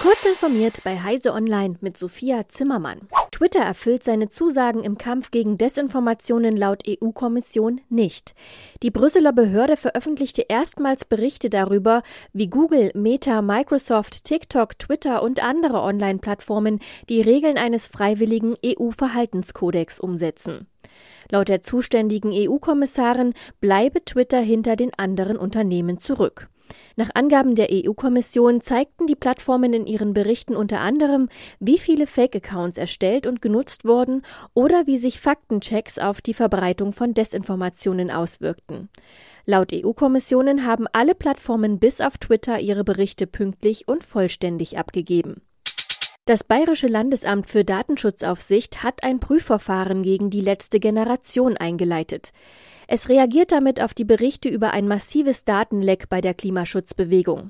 Kurz informiert bei Heise Online mit Sophia Zimmermann. Twitter erfüllt seine Zusagen im Kampf gegen Desinformationen laut EU-Kommission nicht. Die Brüsseler Behörde veröffentlichte erstmals Berichte darüber, wie Google, Meta, Microsoft, TikTok, Twitter und andere Online-Plattformen die Regeln eines freiwilligen EU-Verhaltenskodex umsetzen. Laut der zuständigen EU-Kommissarin bleibe Twitter hinter den anderen Unternehmen zurück. Nach Angaben der EU-Kommission zeigten die Plattformen in ihren Berichten unter anderem, wie viele Fake-Accounts erstellt und genutzt wurden oder wie sich Faktenchecks auf die Verbreitung von Desinformationen auswirkten. Laut EU-Kommissionen haben alle Plattformen bis auf Twitter ihre Berichte pünktlich und vollständig abgegeben. Das Bayerische Landesamt für Datenschutzaufsicht hat ein Prüfverfahren gegen die letzte Generation eingeleitet. Es reagiert damit auf die Berichte über ein massives Datenleck bei der Klimaschutzbewegung.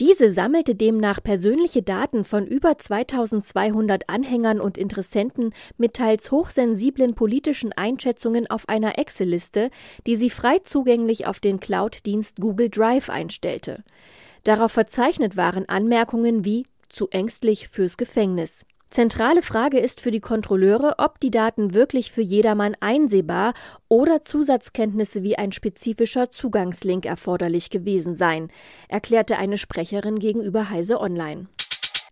Diese sammelte demnach persönliche Daten von über 2200 Anhängern und Interessenten mit teils hochsensiblen politischen Einschätzungen auf einer Excel-Liste, die sie frei zugänglich auf den Cloud-Dienst Google Drive einstellte. Darauf verzeichnet waren Anmerkungen wie zu ängstlich fürs Gefängnis. Zentrale Frage ist für die Kontrolleure, ob die Daten wirklich für jedermann einsehbar oder Zusatzkenntnisse wie ein spezifischer Zugangslink erforderlich gewesen seien, erklärte eine Sprecherin gegenüber Heise Online.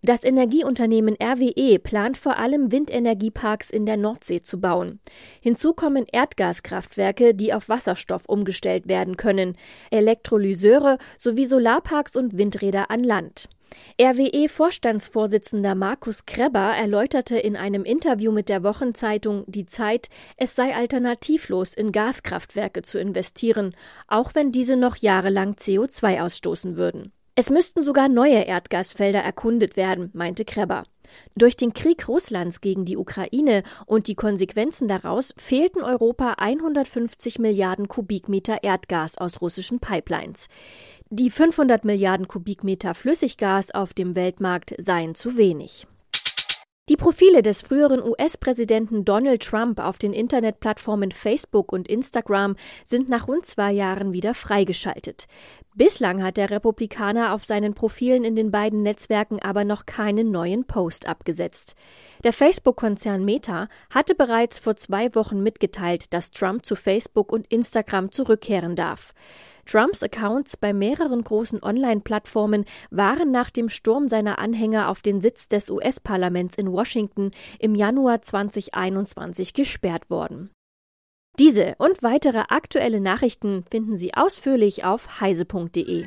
Das Energieunternehmen RWE plant vor allem Windenergieparks in der Nordsee zu bauen. Hinzu kommen Erdgaskraftwerke, die auf Wasserstoff umgestellt werden können, Elektrolyseure sowie Solarparks und Windräder an Land. RWE-Vorstandsvorsitzender Markus Krebber erläuterte in einem Interview mit der Wochenzeitung Die Zeit, es sei alternativlos, in Gaskraftwerke zu investieren, auch wenn diese noch jahrelang CO2 ausstoßen würden. Es müssten sogar neue Erdgasfelder erkundet werden, meinte Krebber. Durch den Krieg Russlands gegen die Ukraine und die Konsequenzen daraus fehlten Europa 150 Milliarden Kubikmeter Erdgas aus russischen Pipelines. Die 500 Milliarden Kubikmeter Flüssiggas auf dem Weltmarkt seien zu wenig. Die Profile des früheren US-Präsidenten Donald Trump auf den Internetplattformen Facebook und Instagram sind nach rund zwei Jahren wieder freigeschaltet. Bislang hat der Republikaner auf seinen Profilen in den beiden Netzwerken aber noch keinen neuen Post abgesetzt. Der Facebook-Konzern Meta hatte bereits vor zwei Wochen mitgeteilt, dass Trump zu Facebook und Instagram zurückkehren darf. Trumps Accounts bei mehreren großen Online-Plattformen waren nach dem Sturm seiner Anhänger auf den Sitz des US-Parlaments in Washington im Januar 2021 gesperrt worden. Diese und weitere aktuelle Nachrichten finden Sie ausführlich auf heise.de.